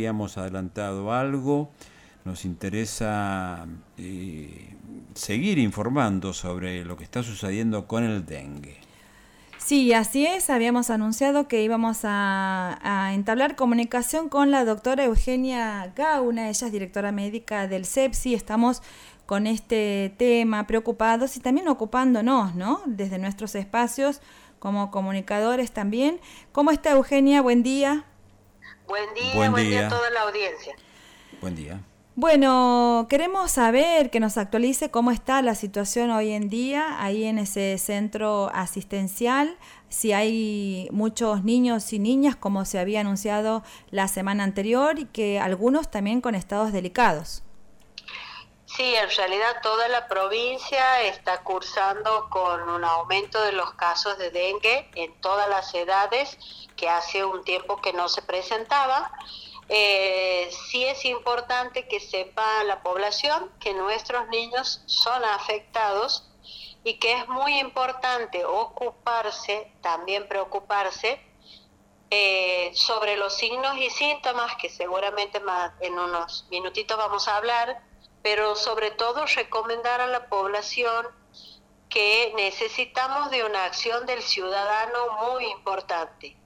habíamos adelantado algo. Nos interesa eh, seguir informando sobre lo que está sucediendo con el dengue. Sí, así es. Habíamos anunciado que íbamos a, entablar comunicación con la doctora Eugenia Gauna. Ella es directora médica del CEPSI. Estamos con este tema preocupados y también ocupándonos, ¿no? Desde nuestros espacios como comunicadores también. ¿Cómo está Eugenia? Buen día. Buen día, buen, día. a toda la audiencia. Buen día. Bueno, queremos saber que nos actualice cómo está la situación hoy en día ahí en ese centro asistencial, si hay muchos niños y niñas como se había anunciado la semana anterior y que algunos también con estados delicados. Sí, en realidad toda la provincia está cursando con un aumento de los casos de dengue en todas las edades que hace un tiempo que no se presentaba. Eh, sí es importante que sepa la población que nuestros niños son afectados y que es muy importante ocuparse, también preocuparse eh, sobre los signos y síntomas que seguramente más en unos minutitos vamos a hablar, pero sobre todo recomendar a la población que necesitamos de una acción del ciudadano muy importante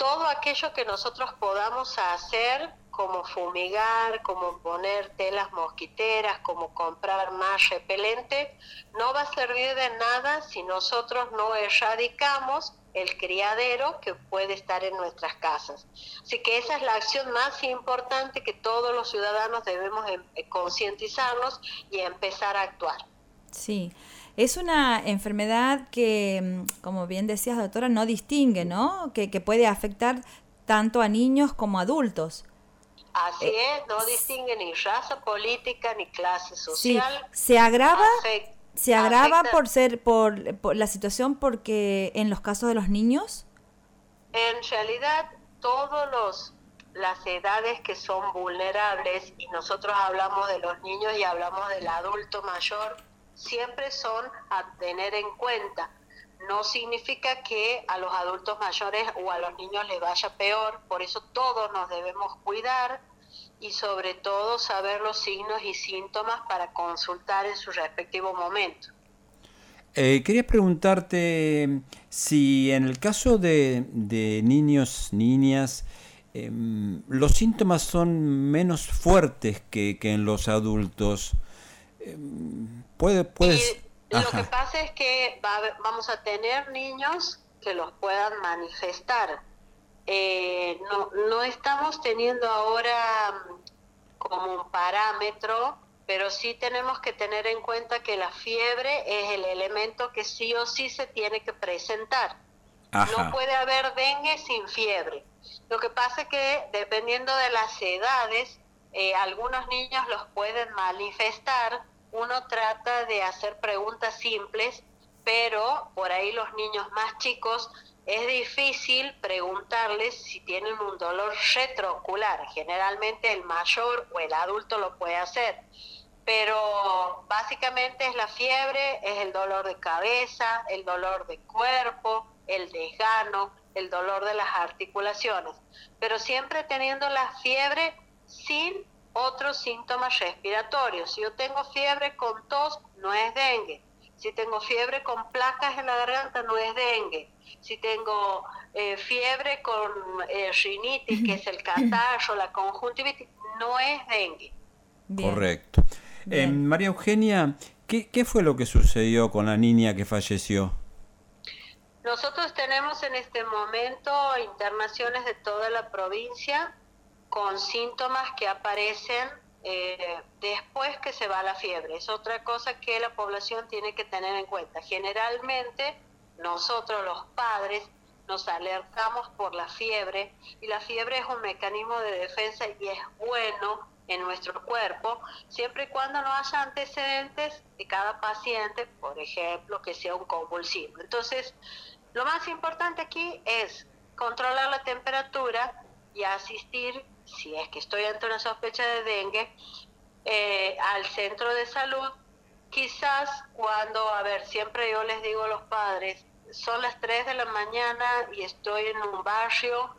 todo aquello que nosotros podamos hacer, como fumigar, como poner telas mosquiteras, como comprar más repelente, no va a servir de nada si nosotros no erradicamos el criadero que puede estar en nuestras casas. Así que esa es la acción más importante que todos los ciudadanos debemos em, concientizarnos y empezar a actuar. Sí. Es una enfermedad que, mm, como bien decías, doctora, no distingue, ¿no? Que, puede afectar tanto a niños como a adultos. Así eh, es, no distingue ni raza política ni clase social. Se agrava, se agrava por ser por, por, la situación porque en los casos de los niños. En realidad, todos los las edades que son vulnerables y nosotros hablamos de los niños y hablamos del adulto mayor siempre son a tener en cuenta. No significa que a los adultos mayores o a los niños les vaya peor, por eso todos nos debemos cuidar y sobre todo saber los signos y síntomas para consultar en su respectivo momento. Eh, quería preguntarte si en el caso de, niños, niñas, em, los síntomas son menos fuertes que, que en los adultos. Puede, puedes... lo que pasa es que vamos a tener niños que los puedan manifestar. Eh, no, no estamos teniendo ahora mm, como un parámetro, pero sí tenemos que tener en cuenta que la fiebre es el elemento que sí o sí se tiene que presentar. No puede haber dengue sin fiebre. Lo que pasa es que dependiendo de las edades, eh, algunos niños los pueden manifestar uno trata de hacer preguntas simples, pero por ahí los niños más chicos es difícil preguntarles si tienen un dolor retroocular. Generalmente el mayor o el adulto lo puede hacer, pero básicamente es la fiebre, es el dolor de cabeza, el dolor de cuerpo, el desgano, el dolor de las articulaciones, pero siempre teniendo la fiebre sin otros síntomas respiratorios. Si yo tengo fiebre con tos, no es dengue. Si tengo fiebre con placas en la garganta, no es dengue. Si tengo eh, fiebre con eh, rinitis, que es el catarro, la conjuntivitis, no es dengue. Correcto. Eh, María Eugenia, ¿qué, ¿qué fue lo que sucedió con la niña que falleció? Nosotros tenemos en este momento internaciones de toda la provincia con síntomas que aparecen eh, después que se va la fiebre. Es otra cosa que la población tiene que tener en cuenta. Generalmente nosotros los padres nos alertamos por la fiebre y la fiebre es un mecanismo de defensa y es bueno en nuestro cuerpo, siempre y cuando no haya antecedentes de cada paciente, por ejemplo, que sea un convulsivo. Entonces, lo más importante aquí es controlar la temperatura y asistir si es que estoy ante una sospecha de dengue, eh, al centro de salud, quizás cuando, a ver, siempre yo les digo a los padres, son las 3 de la mañana y estoy en un barrio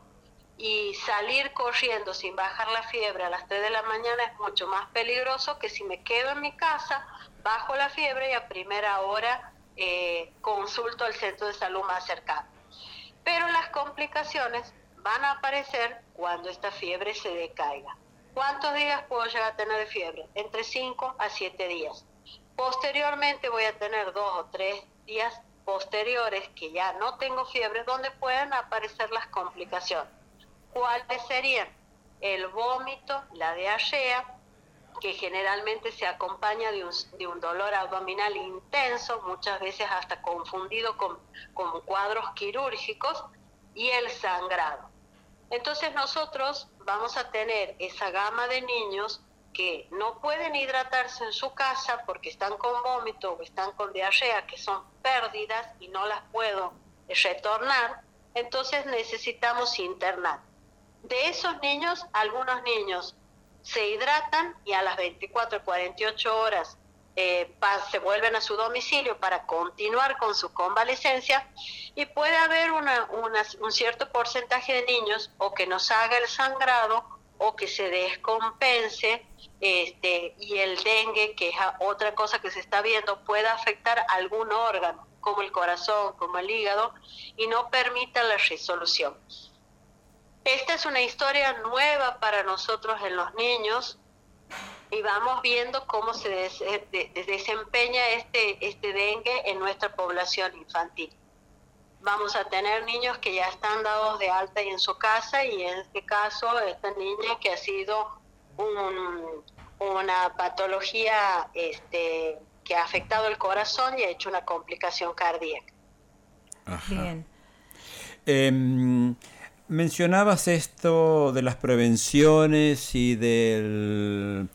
y salir corriendo sin bajar la fiebre a las 3 de la mañana es mucho más peligroso que si me quedo en mi casa, bajo la fiebre y a primera hora eh, consulto al centro de salud más cercano. Pero las complicaciones van a aparecer cuando esta fiebre se decaiga. ¿Cuántos días puedo llegar a tener de fiebre? Entre 5 a 7 días. Posteriormente voy a tener dos o tres días posteriores que ya no tengo fiebre donde puedan aparecer las complicaciones. ¿Cuáles serían? El vómito, la diarrea, que generalmente se acompaña de un, de un, dolor abdominal intenso, muchas veces hasta confundido con, con cuadros quirúrgicos, y el sangrado. Entonces nosotros vamos a tener esa gama de niños que no pueden hidratarse en su casa porque están con vómito o están con diarrea, que son pérdidas y no las puedo retornar, entonces necesitamos internar. De esos niños, algunos niños se hidratan y a las 24, 48 horas eh, se vuelven a su domicilio para continuar con su convalecencia y puede haber un cierto porcentaje de niños o que nos haga el sangrado o que se descompense este, y el dengue, que es otra cosa que se está viendo, pueda afectar algún órgano, como el corazón, como el hígado, y no permita la resolución. Esta es una historia nueva para nosotros en los niños y vamos viendo cómo se desempeña este, este dengue en nuestra población infantil. Vamos a tener niños que ya están dados de alta y en su casa y en este caso esta niña que ha sido una patología este, que ha afectado el corazón y ha hecho una complicación cardíaca. Bien. Em, mencionabas esto de las prevenciones y del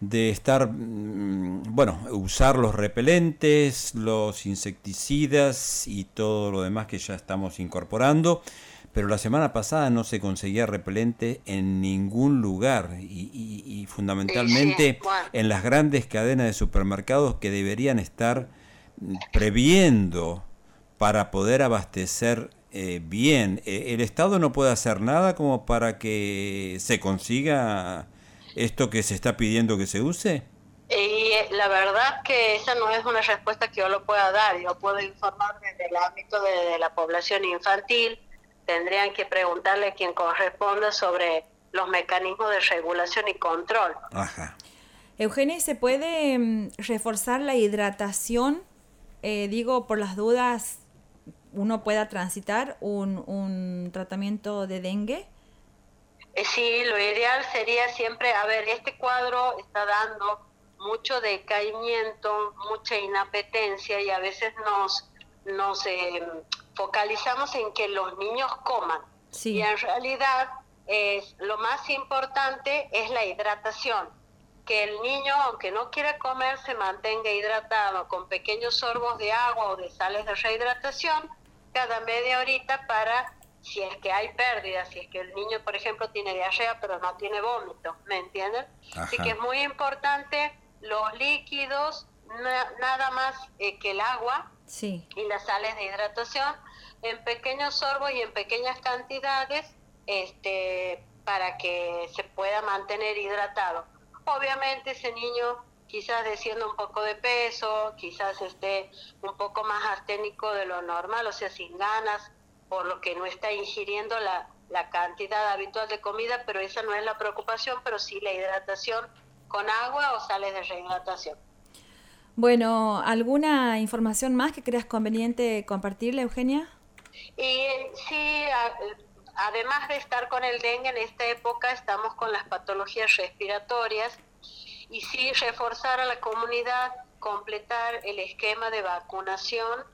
de estar, mm, bueno, usar los repelentes, los insecticidas y todo lo demás que ya estamos incorporando, pero la semana pasada no se conseguía repelente en ningún lugar y, fundamentalmente en las grandes cadenas de supermercados que deberían estar previendo para poder abastecer eh, bien. Eh, ¿El Estado no puede hacer nada como para que se consiga esto que se está pidiendo que se use? Y eh, la verdad que esa no es una respuesta que yo lo pueda dar. Yo puedo informar desde el ámbito de, la población infantil. Tendrían que preguntarle a quien corresponda sobre los mecanismos de regulación y control. Ajá. Eugenia, ¿se puede mm, reforzar la hidratación? Eh, digo, por las dudas, uno pueda transitar un, un tratamiento de dengue. Eh, sí, lo ideal sería siempre, a ver, este cuadro está dando mucho decaimiento, mucha inapetencia y a veces nos, nos eh, focalizamos en que los niños coman. Y en realidad es, lo más importante es la hidratación, que el niño, aunque no quiera comer, se mantenga hidratado con pequeños sorbos de agua o de sales de rehidratación cada media horita para si es que hay pérdidas, si es que el niño, por ejemplo, tiene diarrea pero no tiene vómito, ¿me entienden? Así que es muy importante los líquidos, nada más eh, que el agua y las sales de hidratación en pequeños sorbos y en pequeñas cantidades este, para que se pueda mantener hidratado. Obviamente ese niño quizás descienda un poco de peso, quizás esté un poco más asténico de lo normal, o sea, sin ganas, por lo que no está ingiriendo la, cantidad habitual de comida, pero esa no es la preocupación, pero sí la hidratación con agua o sales de rehidratación. Bueno, ¿alguna información más que creas conveniente compartirle, Eugenia? Y sí, además de estar con el dengue en esta época, estamos con las patologías respiratorias y sí reforzar a la comunidad, completar el esquema de vacunación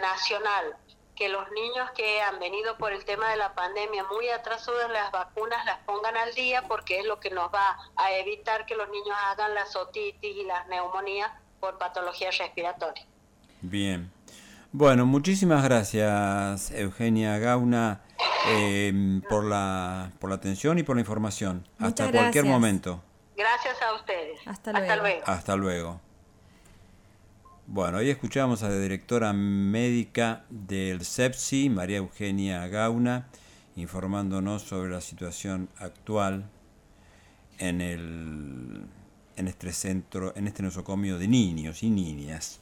nacional que los niños que han venido por el tema de la pandemia muy atrasados en las vacunas las pongan al día porque es lo que nos va a evitar que los niños hagan la otitis y las neumonías por patologías respiratorias. Bien. Bueno, muchísimas gracias Eugenia Gauna em, por, la, por la atención y por la información. Hasta cualquier momento. Gracias a ustedes. Hasta luego. Hasta luego. Bueno, hoy escuchamos a la directora médica del CEPSI, María Eugenia Gauna, informándonos sobre la situación actual en, el, en este centro, en este nosocomio de niños y niñas.